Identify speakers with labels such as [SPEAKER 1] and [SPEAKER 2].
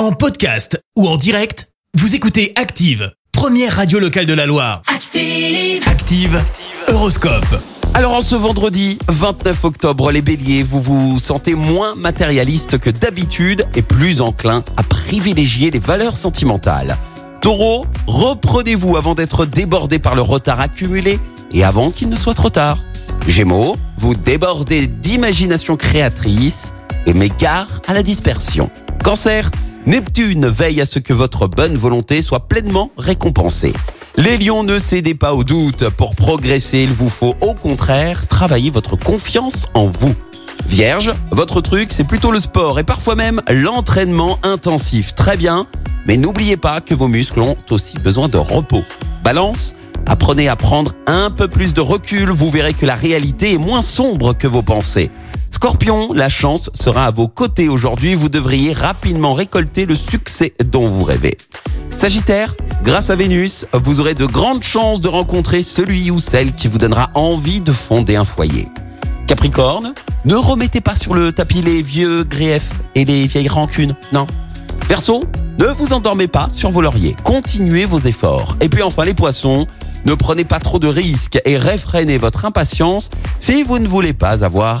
[SPEAKER 1] En podcast ou en direct, vous écoutez Active, première radio locale de la Loire.
[SPEAKER 2] Active.
[SPEAKER 1] Active, Horoscope.
[SPEAKER 3] Alors en ce vendredi 29 octobre, les béliers, vous vous sentez moins matérialiste que d'habitude et plus enclin à privilégier les valeurs sentimentales. Taureau, reprenez-vous avant d'être débordé par le retard accumulé et avant qu'il ne soit trop tard. Gémeaux, vous débordez d'imagination créatrice et met gare à la dispersion. Cancer, Neptune veille à ce que votre bonne volonté soit pleinement récompensée. Les lions, ne cédez pas au doute. Pour progresser, il vous faut au contraire travailler votre confiance en vous. Vierge, votre truc, c'est plutôt le sport et parfois même l'entraînement intensif. Très bien, mais n'oubliez pas que vos muscles ont aussi besoin de repos. Balance, apprenez à prendre un peu plus de recul, vous verrez que la réalité est moins sombre que vos pensées. Scorpion, la chance sera à vos côtés aujourd'hui, vous devriez rapidement récolter le succès dont vous rêvez. Sagittaire, grâce à Vénus, vous aurez de grandes chances de rencontrer celui ou celle qui vous donnera envie de fonder un foyer. Capricorne, ne remettez pas sur le tapis les vieux griefs et les vieilles rancunes, non. Verseau, ne vous endormez pas sur vos lauriers, continuez vos efforts. Et puis enfin les poissons, ne prenez pas trop de risques et réfrénez votre impatience si vous ne voulez pas avoir